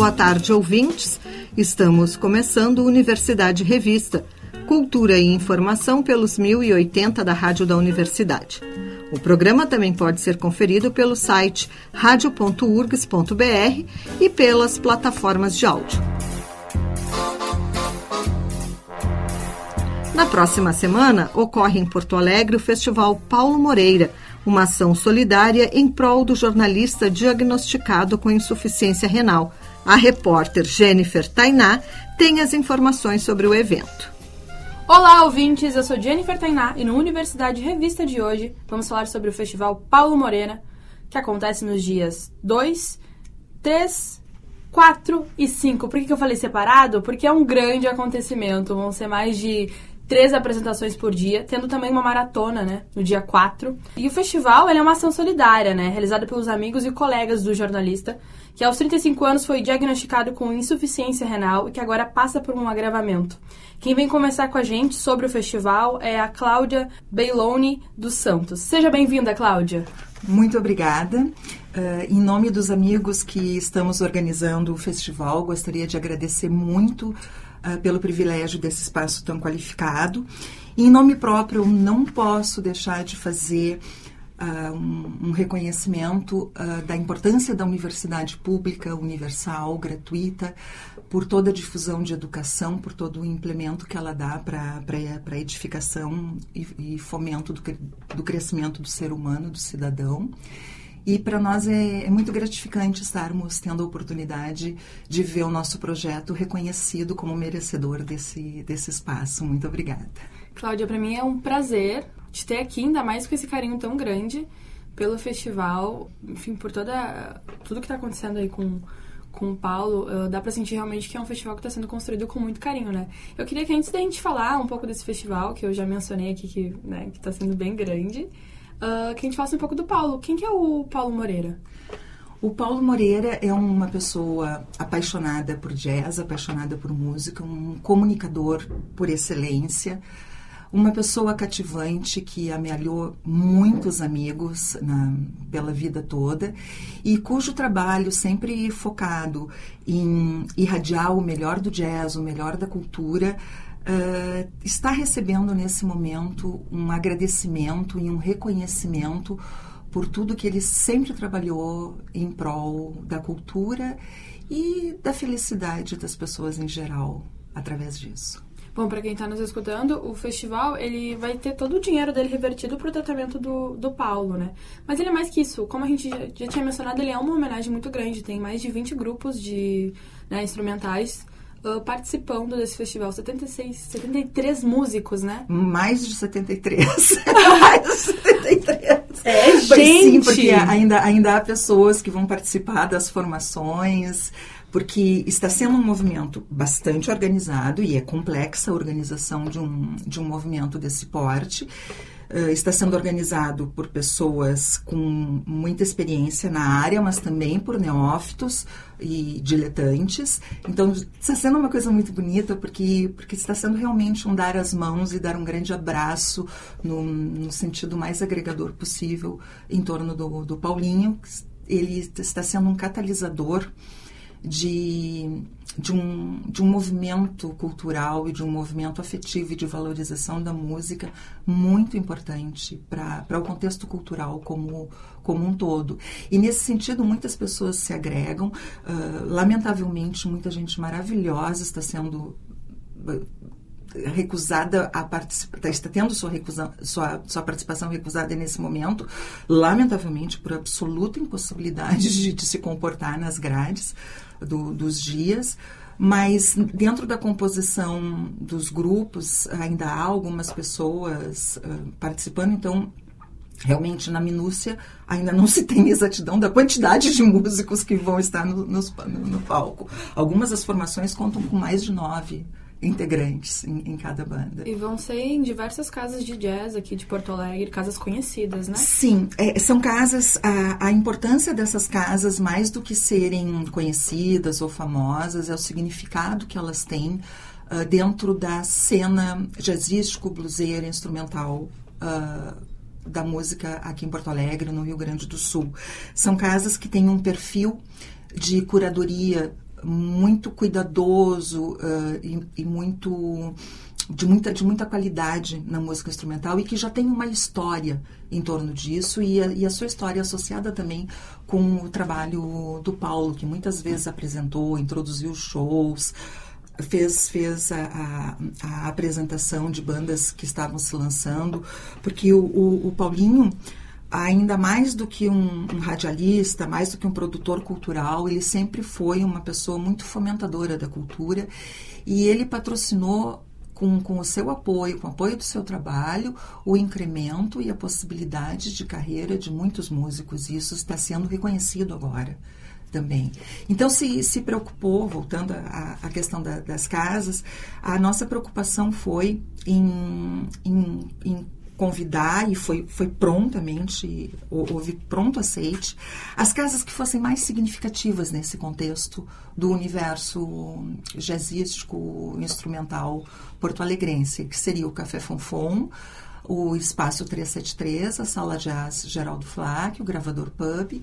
Boa tarde, ouvintes. Estamos começando Universidade Revista, Cultura e Informação pelos 1080 da Rádio da Universidade. O programa também pode ser conferido pelo site radio.urgs.br e pelas plataformas de áudio. Na próxima semana, ocorre em Porto Alegre o Festival Paulo Moreira, uma ação solidária em prol do jornalista diagnosticado com insuficiência renal a repórter Jennifer Tainá tem as informações sobre o evento. Olá, ouvintes! Eu sou Jennifer Tainá e no Universidade Revista de hoje vamos falar sobre o Festival Paulo Morena, que acontece nos dias 2, 3, 4 e 5. Por que eu falei separado? Porque é um grande acontecimento. Vão ser mais de três apresentações por dia, tendo também uma maratona, né, no dia 4. E o festival é uma ação solidária, né, realizada pelos amigos e colegas do jornalista, que aos 35 anos foi diagnosticado com insuficiência renal e que agora passa por um agravamento. Quem vem conversar com a gente sobre o festival é a Cláudia Beilone dos Santos. Seja bem-vinda, Cláudia. Muito obrigada. Uh, em nome dos amigos que estamos organizando o festival, gostaria de agradecer muito uh, pelo privilégio desse espaço tão qualificado. E, em nome próprio, eu não posso deixar de fazer uh, um, um, reconhecimento uh, da importância da universidade pública, universal, gratuita, por toda a difusão de educação, por todo o implemento que ela dá para a edificação e, e fomento do, do crescimento do ser humano, do cidadão. E para nós é, é, muito gratificante estarmos tendo a oportunidade de ver o nosso projeto reconhecido como merecedor desse, desse espaço. Muito obrigada. Cláudia, para mim é um prazer te ter aqui, ainda mais com esse carinho tão grande pelo festival, enfim, por toda tudo que está acontecendo aí com com o Paulo, uh, dá para sentir realmente que é um festival que está sendo construído com muito carinho, né? Eu queria que antes da gente falar um pouco desse festival, que eu já mencionei aqui que né, está sendo bem grande, uh, que a gente falasse um pouco do Paulo. Quem que é o Paulo Moreira? O Paulo Moreira é uma pessoa apaixonada por jazz, apaixonada por música, um comunicador por excelência, uma pessoa cativante que amealhou muitos amigos na, pela vida toda e cujo trabalho sempre focado em irradiar o melhor do jazz, o melhor da cultura, uh, está recebendo nesse momento um agradecimento e um reconhecimento por tudo que ele sempre trabalhou em prol da cultura e da felicidade das pessoas em geral através disso. Bom, para quem está nos escutando, o festival ele vai ter todo o dinheiro dele revertido para o tratamento do, do Paulo, né? Mas ele é mais que isso. Como a gente já, já, tinha mencionado, ele é uma homenagem muito grande. Tem mais de 20 grupos de né, instrumentais uh, participando desse festival. 76, 73 músicos, né? Mais de 73. Mais de 73. É, gente! Sim, porque ainda, ainda há pessoas que vão participar das formações porque está sendo um movimento bastante organizado e é complexa a organização de um, de um movimento desse porte. Uh, está sendo organizado por pessoas com muita experiência na área, mas também por neófitos e diletantes. Então, está sendo uma coisa muito bonita, porque, porque está sendo realmente um dar as mãos e dar um grande abraço no, no sentido mais agregador possível em torno do, do Paulinho. Ele está sendo um catalisador de, de, um, de um movimento cultural e de um movimento afetivo e de valorização da música muito importante para o contexto cultural como, como um todo. E nesse sentido, muitas pessoas se agregam. Uh, lamentavelmente, muita gente maravilhosa está sendo recusada a participar, está tendo sua, recusa, sua, sua participação recusada nesse momento, lamentavelmente por absoluta impossibilidade de, de se comportar nas grades do, dos dias, mas dentro da composição dos grupos ainda há algumas pessoas uh, participando, então realmente na minúcia ainda não se tem exatidão da quantidade de músicos que vão estar no, no, no palco. Algumas das formações contam com mais de nove integrantes em, em, cada banda. E vão ser em diversas casas de jazz aqui de Porto Alegre, casas conhecidas, né? Sim, é, são casas. A, a, importância dessas casas, mais do que serem conhecidas ou famosas, é o significado que elas têm uh, dentro da cena jazzístico, bluseira, instrumental. Uh, da música aqui em Porto Alegre, no Rio Grande do Sul. São casas que têm um perfil de curadoria muito cuidadoso uh, e, e, muito de muita, de muita qualidade na música instrumental e que já tem uma história em torno disso e a, e a sua história associada também com o trabalho do Paulo, que muitas vezes apresentou, introduziu shows, fez, fez a, a, a apresentação de bandas que estavam se lançando, porque o, o, o Paulinho ainda mais do que um, um, radialista, mais do que um produtor cultural, ele sempre foi uma pessoa muito fomentadora da cultura e ele patrocinou com, com o seu apoio, com o apoio do seu trabalho, o incremento e a possibilidade de carreira de muitos músicos. E isso está sendo reconhecido agora também. Então, se, se preocupou, voltando à, questão da, das casas, a nossa preocupação foi em, em, em convidar e foi, foi prontamente, houve pronto aceite, as casas que fossem mais significativas nesse contexto do universo jazzístico instrumental porto-alegrense, que seria o Café Fonfon, o Espaço 373, a Sala Jazz Geraldo Flack, o Gravador Pub,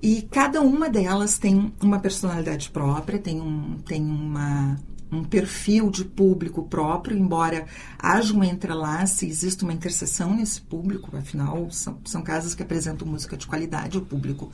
e cada uma delas tem uma personalidade própria, tem, um, tem uma um perfil de público próprio, embora haja um entrelace, exista uma interseção nesse público, afinal, são, são casas que apresentam música de qualidade, o público,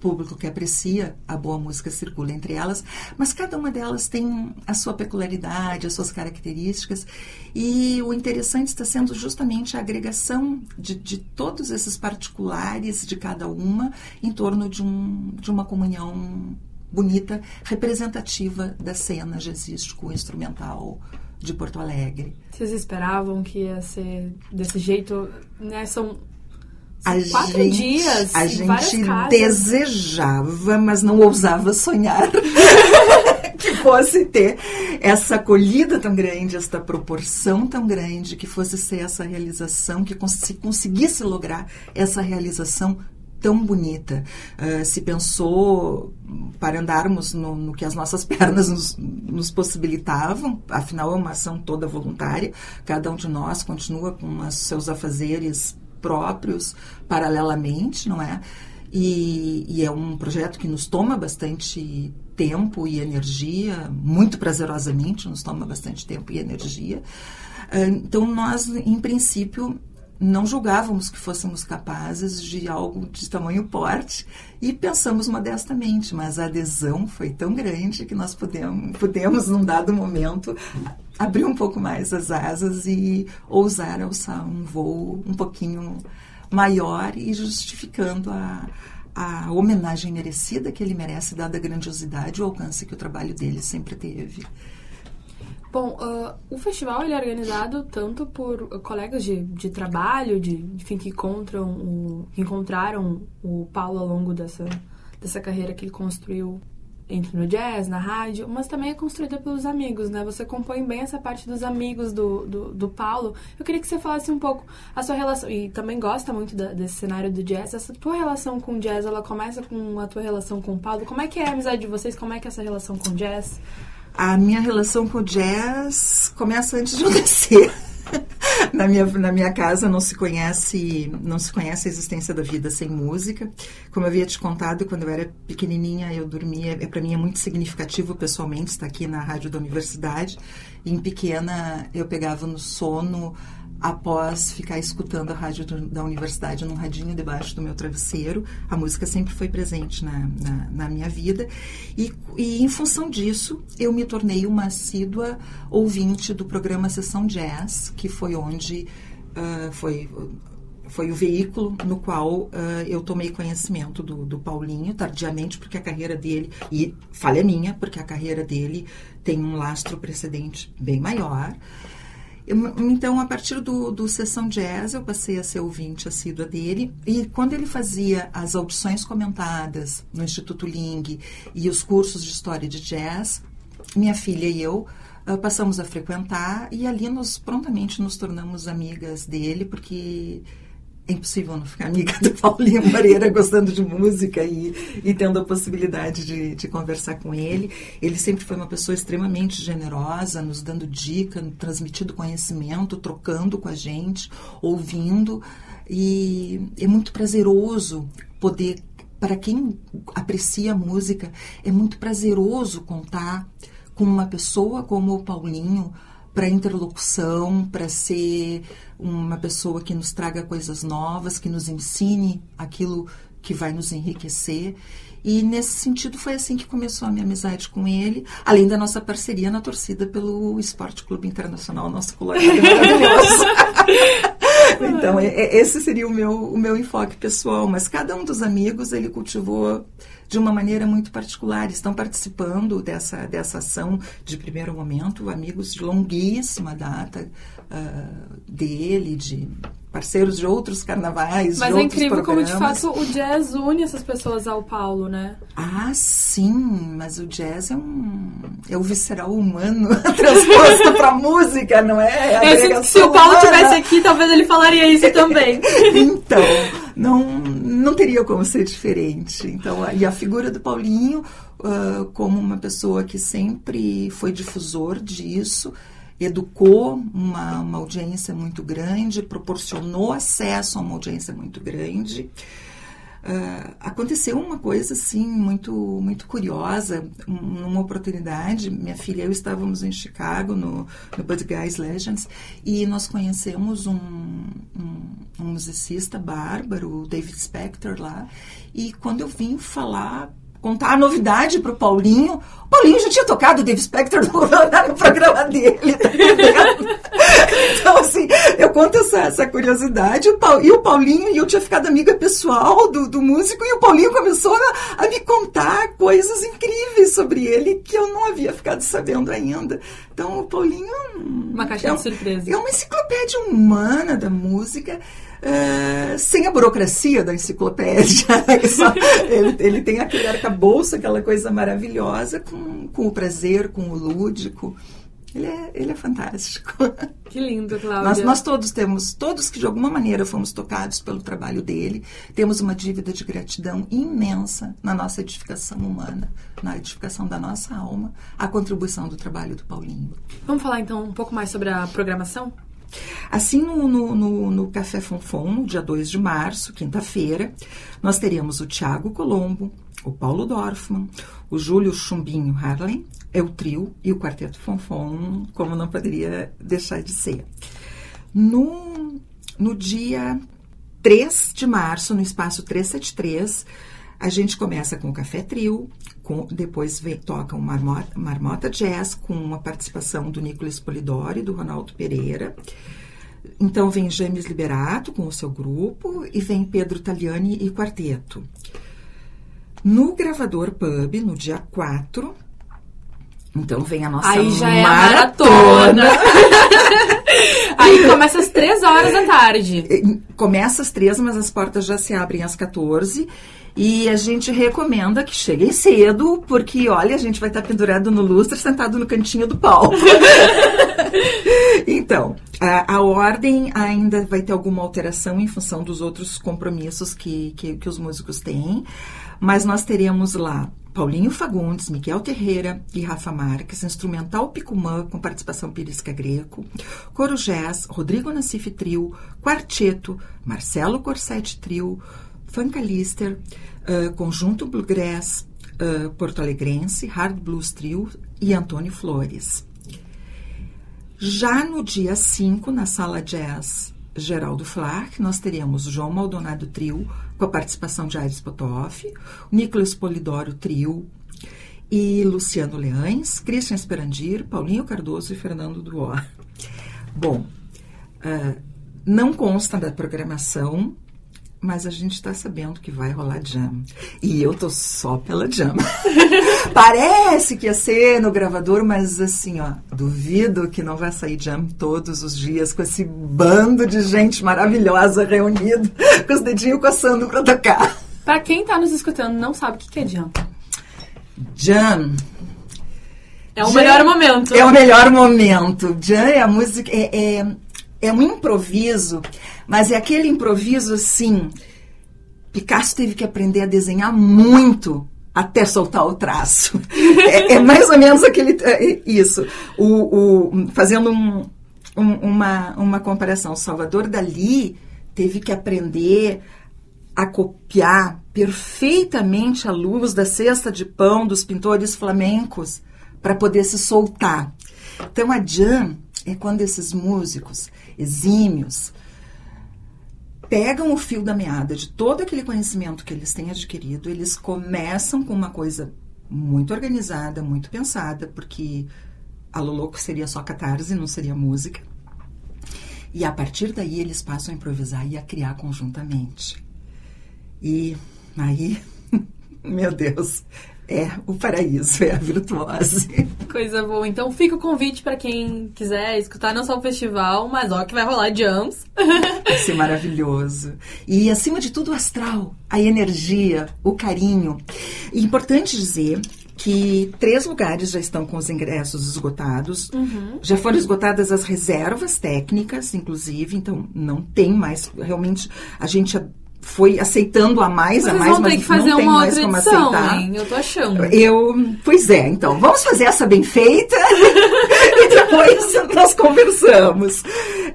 público que aprecia a boa música circula entre elas, mas cada uma delas tem a sua peculiaridade, as suas características, e o interessante está sendo justamente a agregação de, de todos esses particulares de cada uma em torno de, um, de uma comunhão bonita, representativa da cena jazzístico-instrumental de Porto Alegre. Vocês esperavam que ia ser desse jeito? Né? São a quatro gente, dias. A gente desejava, mas não ousava sonhar que fosse ter essa acolhida tão grande, esta proporção tão grande, que fosse ser essa realização, que cons conseguisse lograr essa realização tão bonita. Uh, se pensou para andarmos no, no que as nossas pernas nos, nos, possibilitavam, afinal é uma ação toda voluntária, cada um de nós continua com os seus afazeres próprios paralelamente, não é? E, e, é um projeto que nos toma bastante tempo e energia, muito prazerosamente nos toma bastante tempo e energia. Uh, então, nós, em princípio, não julgávamos que fôssemos capazes de algo de tamanho porte e pensamos modestamente, mas a adesão foi tão grande que nós pudemos, pudemos num dado momento, abrir um pouco mais as asas e ousar alçar um voo um pouquinho maior e justificando a, a homenagem merecida que ele merece, dada a grandiosidade e o alcance que o trabalho dele sempre teve. Bom, uh, o festival ele é organizado tanto por colegas de, de trabalho, de, enfim, que, encontram o, que encontraram o Paulo ao longo dessa, dessa carreira que ele construiu entre no jazz, na rádio, mas também é construída pelos amigos, né? Você compõe bem essa parte dos amigos do, do, do Paulo. Eu queria que você falasse um pouco a sua relação, e também gosta muito da, desse cenário do jazz, essa tua relação com o jazz, ela começa com a tua relação com o Paulo. Como é que é a amizade de vocês? Como é que é essa relação com o jazz? A minha relação com o jazz começa antes de eu nascer. na minha, na minha casa não se conhece não se conhece a existência da vida sem música. Como eu havia te contado, quando eu era pequenininha, eu dormia. É, para mim é muito significativo pessoalmente estar aqui na rádio da universidade. Em pequena, eu pegava no sono após ficar escutando a rádio do, da universidade num radinho debaixo do meu travesseiro. A música sempre foi presente na, na, na minha vida. E, e, em função disso, eu me tornei uma assídua ouvinte do programa Sessão Jazz, que foi onde uh, foi foi o veículo no qual uh, eu tomei conhecimento do, do, Paulinho, tardiamente, porque a carreira dele, e falha minha, porque a carreira dele tem um lastro precedente bem maior. Então, a partir do, do Sessão Jazz, eu passei a ser ouvinte assídua dele. E quando ele fazia as audições comentadas no Instituto Ling e os cursos de História de Jazz, minha filha e eu uh, passamos a frequentar e ali nós prontamente nos tornamos amigas dele, porque é impossível não ficar amiga do Paulinho Moreira gostando de música e, e tendo a possibilidade de, de, conversar com ele. Ele sempre foi uma pessoa extremamente generosa, nos dando dica, transmitindo conhecimento, trocando com a gente, ouvindo. E é muito prazeroso poder, para quem aprecia música, é muito prazeroso contar com uma pessoa como o Paulinho para interlocução, para ser uma pessoa que nos traga coisas novas, que nos ensine aquilo que vai nos enriquecer. E nesse sentido foi assim que começou a minha amizade com ele, além da nossa parceria na torcida pelo Esporte Clube Internacional, nosso colorado maravilhoso. então, é, é, esse seria o meu, o meu enfoque pessoal, mas cada um dos amigos ele cultivou de uma maneira muito particular. Estão participando dessa, dessa ação de primeiro momento, amigos de longuíssima data uh, dele, de parceiros de outros carnavais. Mas é incrível programas. como de fato o jazz une essas pessoas ao Paulo, né? Ah, sim, mas o jazz é um é o visceral humano transposto para música, não é? se o Paulo estivesse aqui, talvez ele falaria isso também. então, não não teria como ser diferente. Então, e a figura do Paulinho uh, como uma pessoa que sempre foi difusor disso educou uma, uma audiência muito grande, proporcionou acesso a uma audiência muito grande. Uh, aconteceu uma coisa assim muito muito curiosa numa oportunidade minha filha e eu estávamos em Chicago no, no Bud Guys Legends e nós conhecemos um, um, um musicista bárbaro David Spector lá e quando eu vim falar contar a novidade pro Paulinho. O Paulinho já tinha tocado o Dave Spector no, programa dele, tá Então, assim, eu conto essa, essa curiosidade. O Paul, e o Paulinho, e eu tinha ficado amiga pessoal do, do músico, e o Paulinho começou a, a, me contar coisas incríveis sobre ele que eu não havia ficado sabendo ainda. Então, o Paulinho. Uma caixinha é, de surpresa. É uma enciclopédia humana da música. Uh, sem a burocracia da enciclopédia. Ele, ele, tem aquele arcabouço, aquela coisa maravilhosa, com, com o prazer, com o lúdico. Ele é, ele é fantástico. Que lindo, Cláudia. Nós, nós todos temos, todos que de alguma maneira fomos tocados pelo trabalho dele, temos uma dívida de gratidão imensa na nossa edificação humana, na edificação da nossa alma, a contribuição do trabalho do Paulinho. Vamos falar então um pouco mais sobre a programação? Assim, no, no, no, no Café Fonfon, no dia 2 de março, quinta-feira, nós teremos o Tiago Colombo, o Paulo Dorfman, o Júlio Chumbinho Harlem, é o trio e o Quarteto Fonfon, como não poderia deixar de ser. No, no dia 3 de março, no espaço 373, a gente começa com o Café Trio, com, depois vem, toca um Marmota, Marmota Jazz com uma participação do Nicolas Polidori e do Ronaldo Pereira. Então vem James Liberato com o seu grupo e vem Pedro Taliani e quarteto. No Gravador Pub, no dia 4, então vem a nossa Aí já maratona. é a maratona. Aí começa às 3 horas da tarde. Começa às 3, mas as portas já se abrem às 14. E a gente recomenda que cheguem cedo, porque, olha, a gente vai estar pendurado no lustre, sentado no cantinho do palco. então, a, a, ordem ainda vai ter alguma alteração em função dos outros compromissos que, que, que os músicos têm, mas nós teremos lá Paulinho Fagundes, Miguel Terreira e Rafa Marques, Instrumental Picumã, com participação Pirisca Greco, Coro Jazz, Rodrigo Nassif Trio, Quarteto, Marcelo Corsetti Trio, Funkalister, uh, Conjunto Bluegrass uh, Porto Alegrense, Hard Blues Trio e Antônio Flores. Já no dia 5, na Sala Jazz Geraldo Flark, nós teremos João Maldonado Trio, com a participação de Aires Potoff, Nicolas Polidoro Trio e Luciano Leães, Christian Esperandir, Paulinho Cardoso e Fernando Duor. Bom, uh, não consta da programação, mas a gente está sabendo que vai rolar jam. E eu tô só pela jam. Parece que ia ser no gravador, mas assim, ó, duvido que não vai sair jam todos os dias com esse bando de gente maravilhosa reunido, com os dedinhos coçando para tocar. Para quem está nos escutando não sabe o que é jam. Jam É o melhor momento. É o melhor momento. Jan é a música. É, é, é um improviso, mas é aquele improviso assim. Picasso teve que aprender a desenhar muito até soltar o traço. é, é, mais ou menos aquele é, isso. O, o fazendo um, um, uma, uma comparação, Salvador Dali teve que aprender a copiar perfeitamente a luz da cesta de pão dos pintores flamencos para poder se soltar. Então a jam é quando esses músicos exímios pegam o fio da meada de todo aquele conhecimento que eles têm adquirido, eles começam com uma coisa muito organizada, muito pensada, porque a Loloco seria só catarse, não seria música. E a partir daí eles passam a improvisar e a criar conjuntamente. E aí, meu Deus, é o paraíso, é a virtuose. Coisa boa. Então fica o convite para quem quiser escutar não só o festival, mas ó que vai rolar jams. Vai ser maravilhoso. E acima de tudo o astral, a energia, o carinho. E importante dizer que três lugares já estão com os ingressos esgotados. Uhum. Já foram esgotadas as reservas técnicas, inclusive, então não tem mais. Realmente, a gente foi aceitando a mais, Vocês a mais, fazer não tem uma mais outra como edição, aceitar. hein? Eu tô achando. Eu, pois é, então, vamos fazer essa bem feita e depois nós conversamos.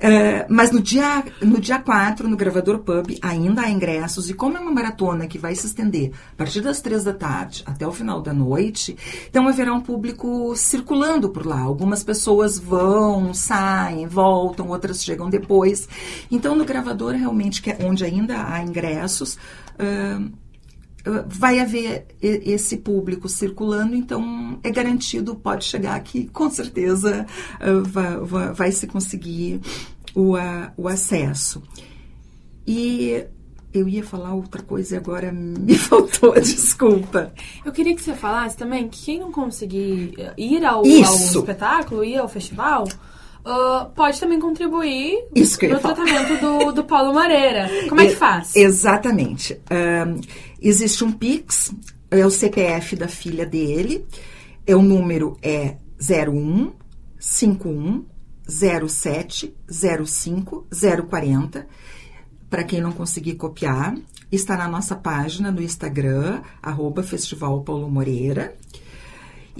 É, mas no dia, no dia 4, no Gravador Pub, ainda há ingressos, e como é uma maratona que vai se estender a partir das três da tarde até o final da noite, então haverá um público circulando por lá. Algumas pessoas vão, saem, voltam, outras chegam depois. Então, no Gravador, realmente, que é onde ainda há ingressos, uh, vai haver esse público circulando, então é garantido, pode chegar aqui, com certeza vai, vai, vai se conseguir o, o acesso. E eu ia falar outra coisa e agora me faltou, desculpa. Eu queria que você falasse também que quem não conseguir ir ao, ao espetáculo, ir ao festival, Uh, pode também contribuir no tratamento do, do Paulo Moreira. Como é que faz? Exatamente. Existe um Pix, é o CPF da filha dele, é o número é 01 51 07 05 040. Para quem não conseguir copiar, está na nossa página no Instagram, arroba Festival Paulo Moreira.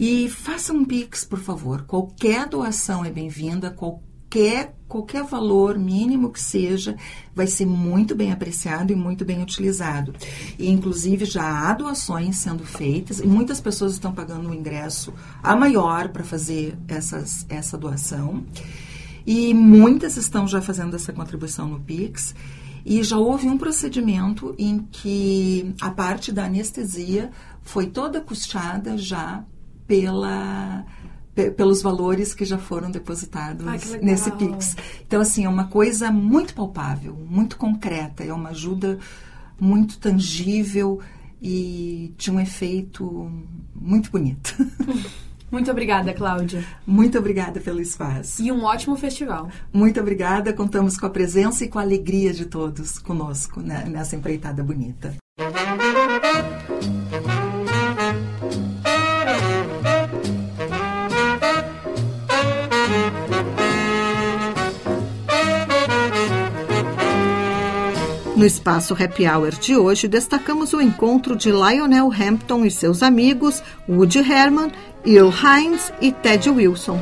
E faça um Pix, por favor. Qualquer doação é bem-vinda, qualquer, qualquer valor mínimo que seja, vai ser muito bem apreciado e muito bem utilizado. E, inclusive, já há doações sendo feitas e muitas pessoas estão pagando um ingresso a maior para fazer essas, essa doação. E muitas estão já fazendo essa contribuição no Pix. E já houve um procedimento em que a parte da anestesia foi toda custeada já pela pelos valores que já foram depositados Ai, nesse Pix. Então, assim, é uma coisa muito palpável, muito concreta, é uma ajuda muito tangível e de um efeito muito bonito. Muito obrigada, Cláudia. Muito obrigada pelo espaço. E um ótimo festival. Muito obrigada. Contamos com a presença e com a alegria de todos conosco né, nessa empreitada bonita. No espaço Happy Hour de hoje, destacamos o encontro de Lionel Hampton e seus amigos Woody Herman, Earl Hines e Ted Wilson.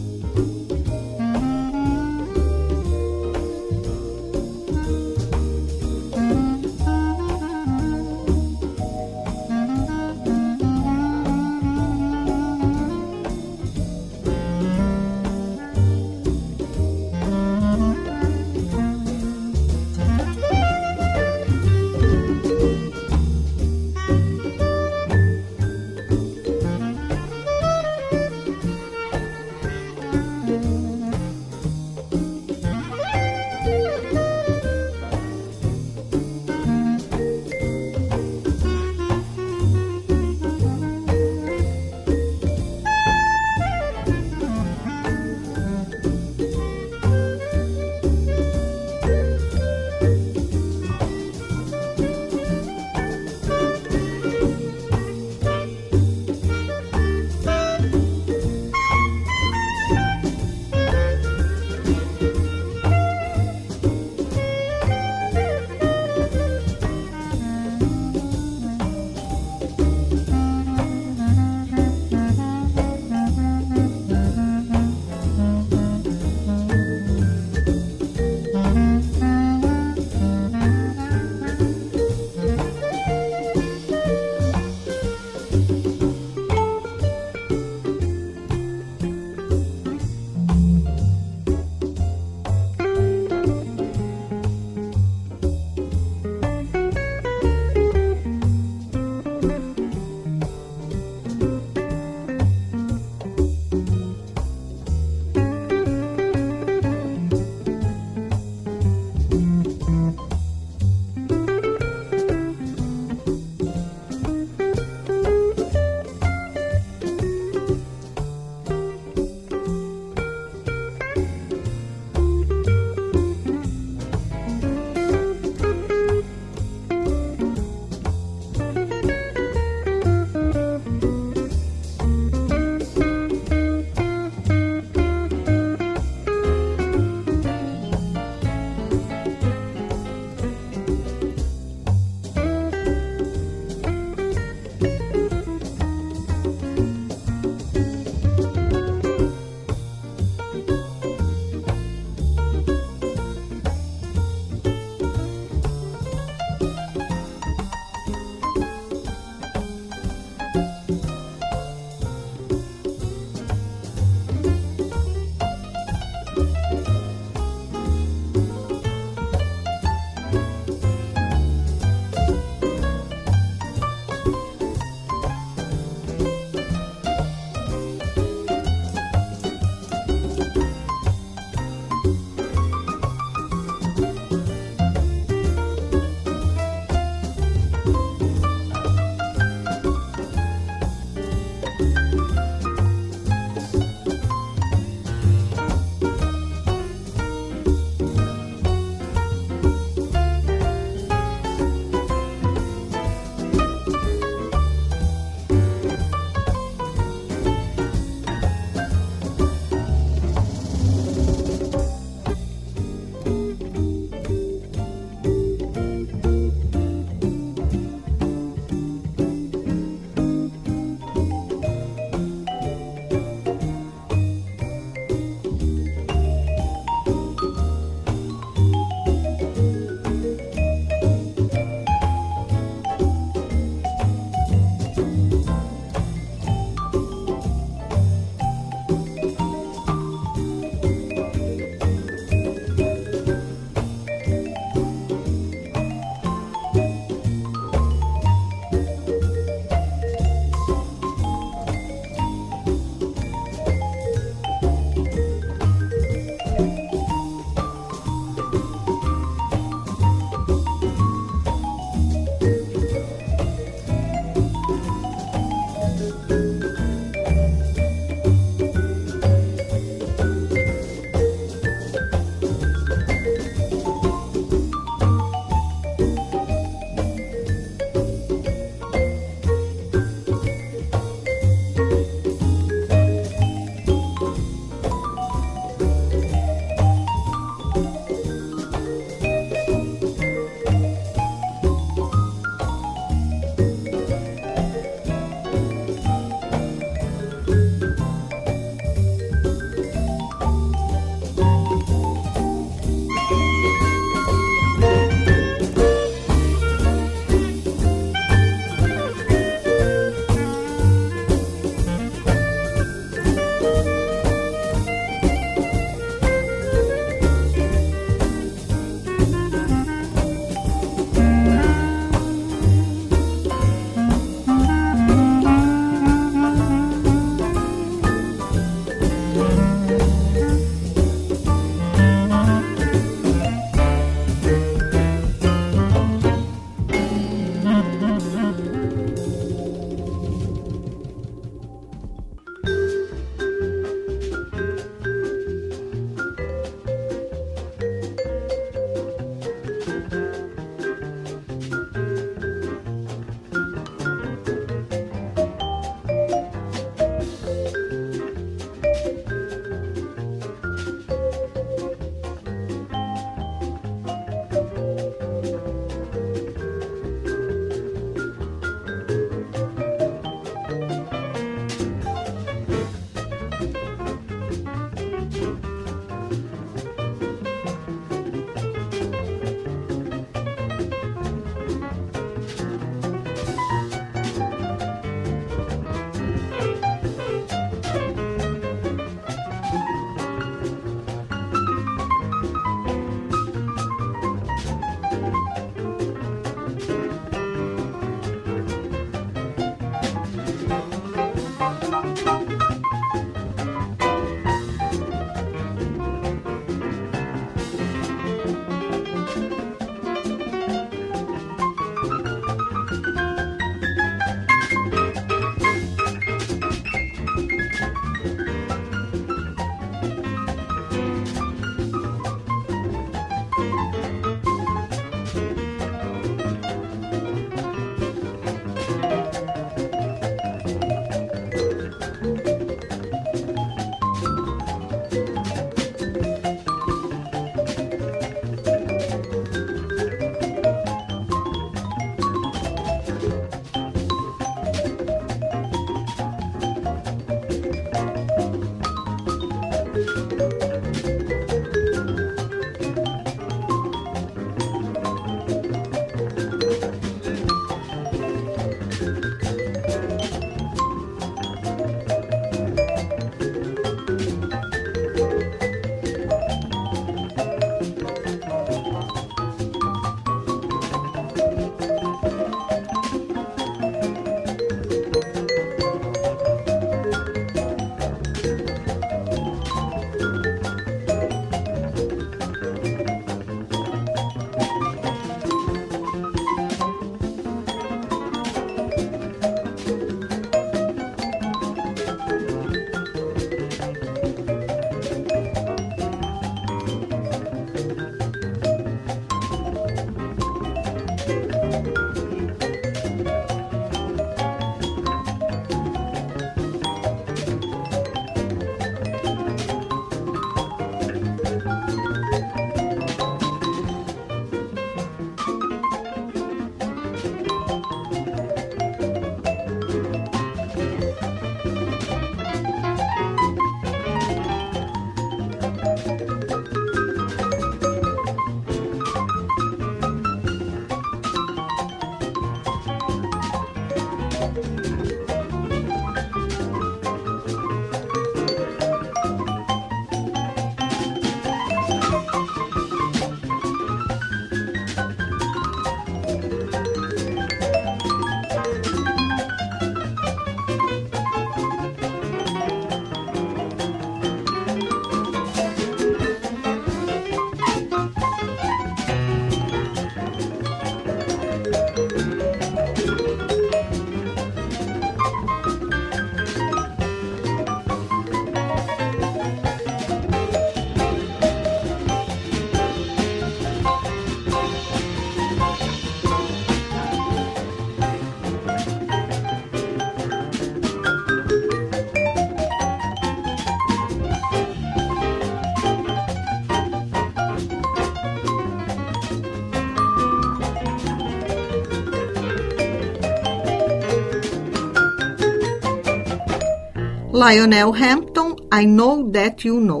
Lionel Hampton, I Know That You Know.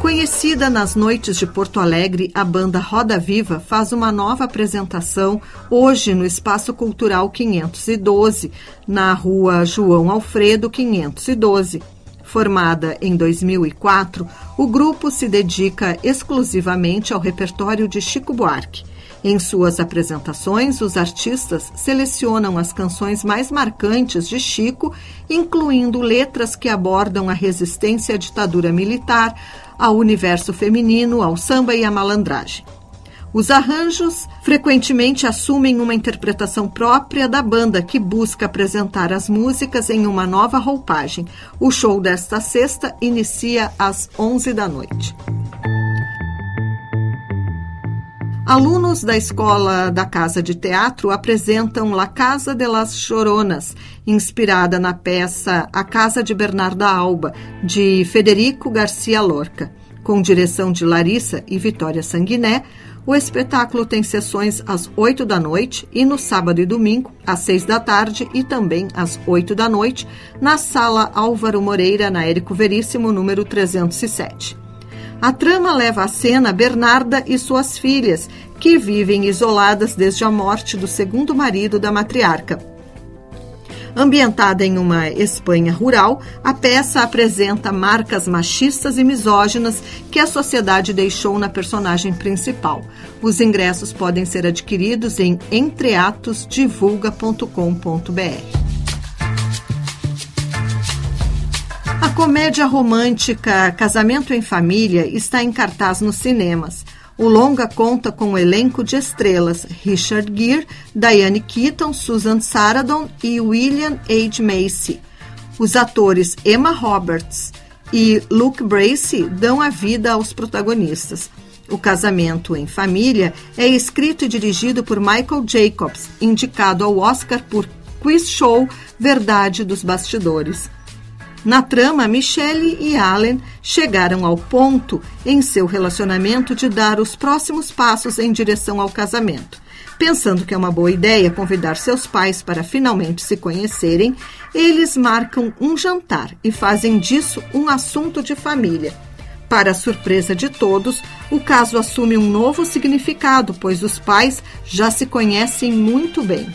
Conhecida nas noites de Porto Alegre, a banda Roda Viva faz uma nova apresentação hoje no Espaço Cultural 512, na rua João Alfredo 512. Formada em 2004, o grupo se dedica exclusivamente ao repertório de Chico Buarque. Em suas apresentações, os artistas selecionam as canções mais marcantes de Chico, incluindo letras que abordam a resistência à ditadura militar, ao universo feminino, ao samba e à malandragem. Os arranjos frequentemente assumem uma interpretação própria da banda, que busca apresentar as músicas em uma nova roupagem. O show desta sexta inicia às 11 da noite. Alunos da Escola da Casa de Teatro apresentam La Casa de las Choronas, inspirada na peça A Casa de Bernarda Alba, de Federico Garcia Lorca. Com direção de Larissa e Vitória Sanguiné, o espetáculo tem sessões às 8 da noite e no sábado e domingo, às 6 da tarde e também às 8 da noite, na Sala Álvaro Moreira, na Érico Veríssimo, número 307. A trama leva à cena Bernarda e suas filhas, que vivem isoladas desde a morte do segundo marido da matriarca. Ambientada em uma Espanha rural, a peça apresenta marcas machistas e misóginas que a sociedade deixou na personagem principal. Os ingressos podem ser adquiridos em entreatosdivulga.com.br. comédia romântica Casamento em Família está em cartaz nos cinemas. O longa conta com um elenco de estrelas Richard Gere, Diane Keaton, Susan Sarandon e William H. Macy. Os atores Emma Roberts e Luke Bracey dão a vida aos protagonistas. O Casamento em Família é escrito e dirigido por Michael Jacobs, indicado ao Oscar por Quiz Show Verdade dos Bastidores. Na trama, Michelle e Allen chegaram ao ponto em seu relacionamento de dar os próximos passos em direção ao casamento. Pensando que é uma boa ideia convidar seus pais para finalmente se conhecerem, eles marcam um jantar e fazem disso um assunto de família. Para surpresa de todos, o caso assume um novo significado, pois os pais já se conhecem muito bem.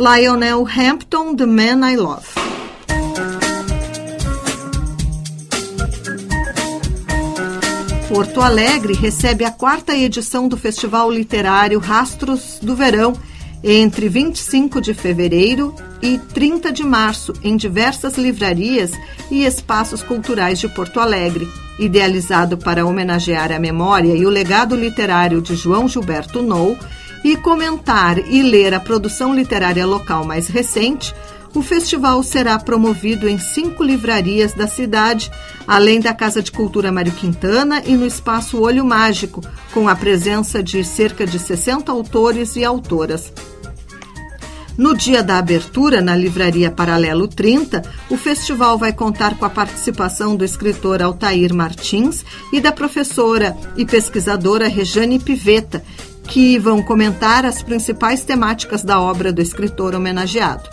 Lionel Hampton, The Man I Love. Porto Alegre recebe a quarta edição do Festival Literário Rastros do Verão, entre 25 de fevereiro e 30 de março, em diversas livrarias e espaços culturais de Porto Alegre. Idealizado para homenagear a memória e o legado literário de João Gilberto Nou e comentar e ler a produção literária local mais recente, o festival será promovido em cinco livrarias da cidade, além da Casa de Cultura Mário Quintana e no Espaço Olho Mágico, com a presença de cerca de 60 autores e autoras. No dia da abertura, na Livraria Paralelo 30, o festival vai contar com a participação do escritor Altair Martins e da professora e pesquisadora Rejane Piveta, que vão comentar as principais temáticas da obra do escritor homenageado.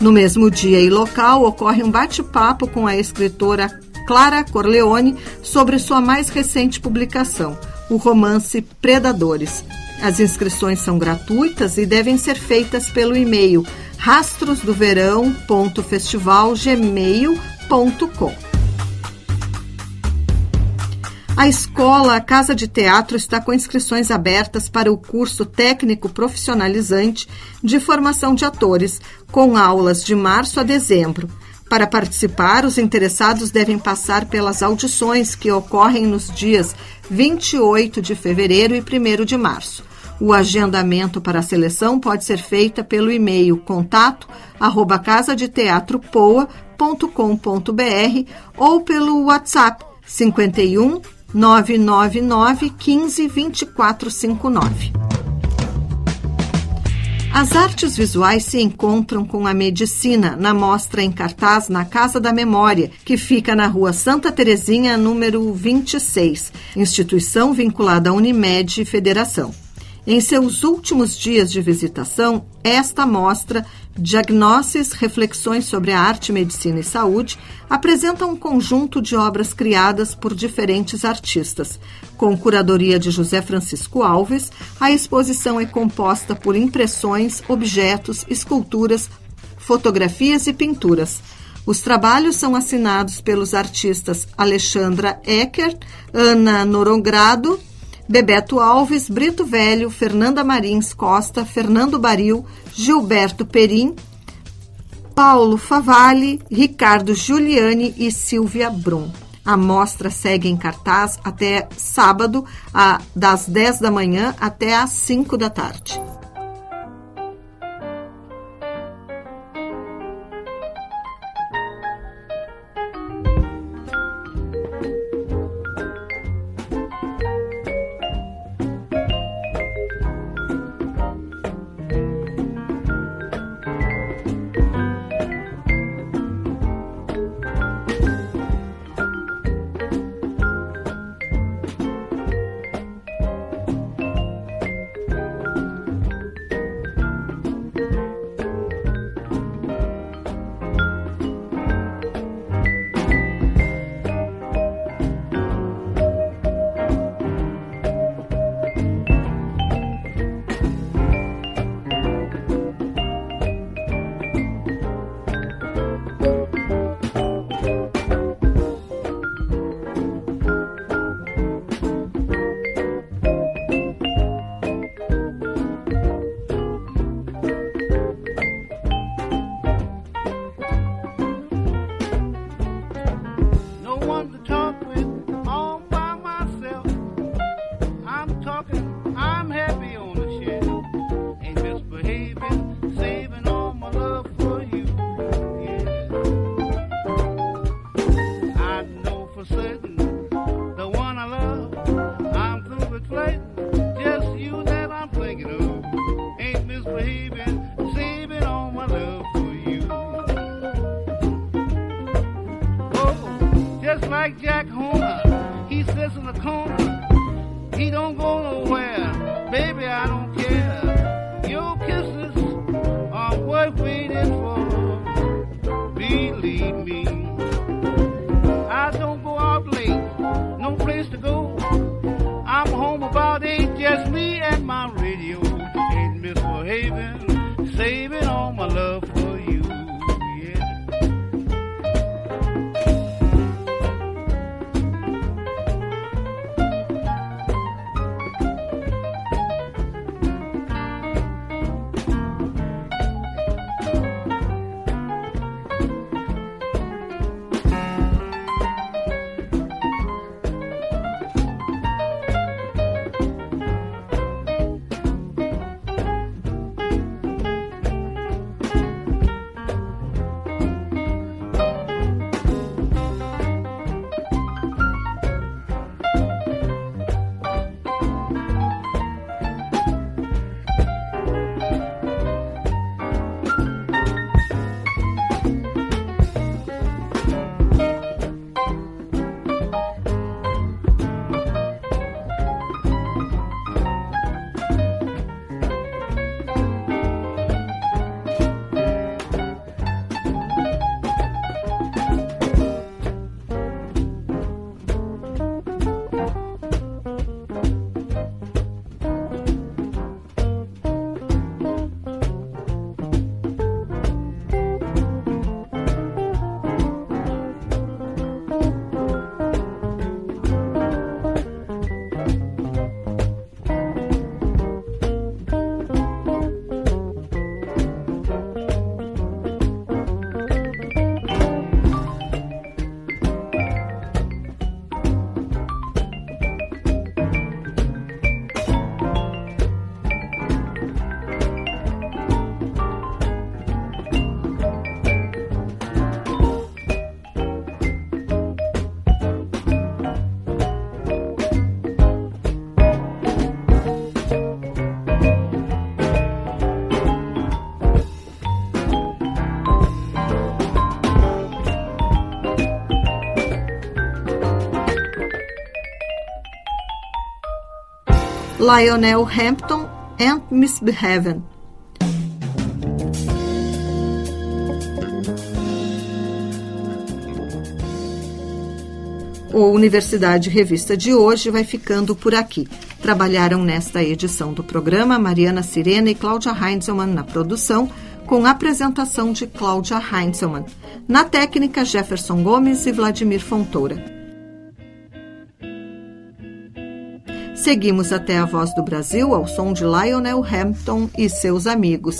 No mesmo dia e local, ocorre um bate-papo com a escritora Clara Corleone sobre sua mais recente publicação, o romance Predadores. As inscrições são gratuitas e devem ser feitas pelo e-mail rastrosdoverão.festivalgmail.com. A escola Casa de Teatro está com inscrições abertas para o curso técnico profissionalizante de formação de atores, com aulas de março a dezembro. Para participar, os interessados devem passar pelas audições que ocorrem nos dias 28 de fevereiro e 1 de março. O agendamento para a seleção pode ser feita pelo e-mail contato arroba casadeteatropoa.com.br ou pelo WhatsApp 51 999 15 2459. As artes visuais se encontram com a medicina na mostra em cartaz na Casa da Memória, que fica na rua Santa Terezinha, número 26, instituição vinculada à Unimed Federação. Em seus últimos dias de visitação, esta mostra Diagnoses, Reflexões sobre a Arte, Medicina e Saúde apresenta um conjunto de obras criadas por diferentes artistas. Com curadoria de José Francisco Alves, a exposição é composta por impressões, objetos, esculturas, fotografias e pinturas. Os trabalhos são assinados pelos artistas Alexandra Ecker, Ana Norogrado, Bebeto Alves, Brito Velho, Fernanda Marins Costa, Fernando Baril, Gilberto Perim, Paulo Favalli, Ricardo Giuliani e Silvia Brum. A mostra segue em cartaz até sábado, a, das 10 da manhã até às 5 da tarde. Lionel Hampton and Misbehaving. O Universidade Revista de hoje vai ficando por aqui. Trabalharam nesta edição do programa Mariana Sirena e Cláudia Heinzelmann na produção, com apresentação de Cláudia Heinzelmann. Na técnica, Jefferson Gomes e Vladimir Fontoura. Seguimos até a Voz do Brasil ao som de Lionel Hampton e seus amigos.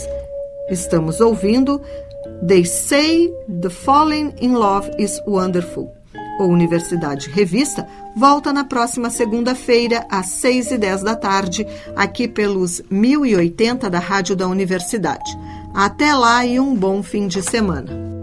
Estamos ouvindo They Say the Falling in Love is Wonderful. O Universidade Revista volta na próxima segunda-feira, às 6 e 10 da tarde, aqui pelos 1080 da Rádio da Universidade. Até lá e um bom fim de semana.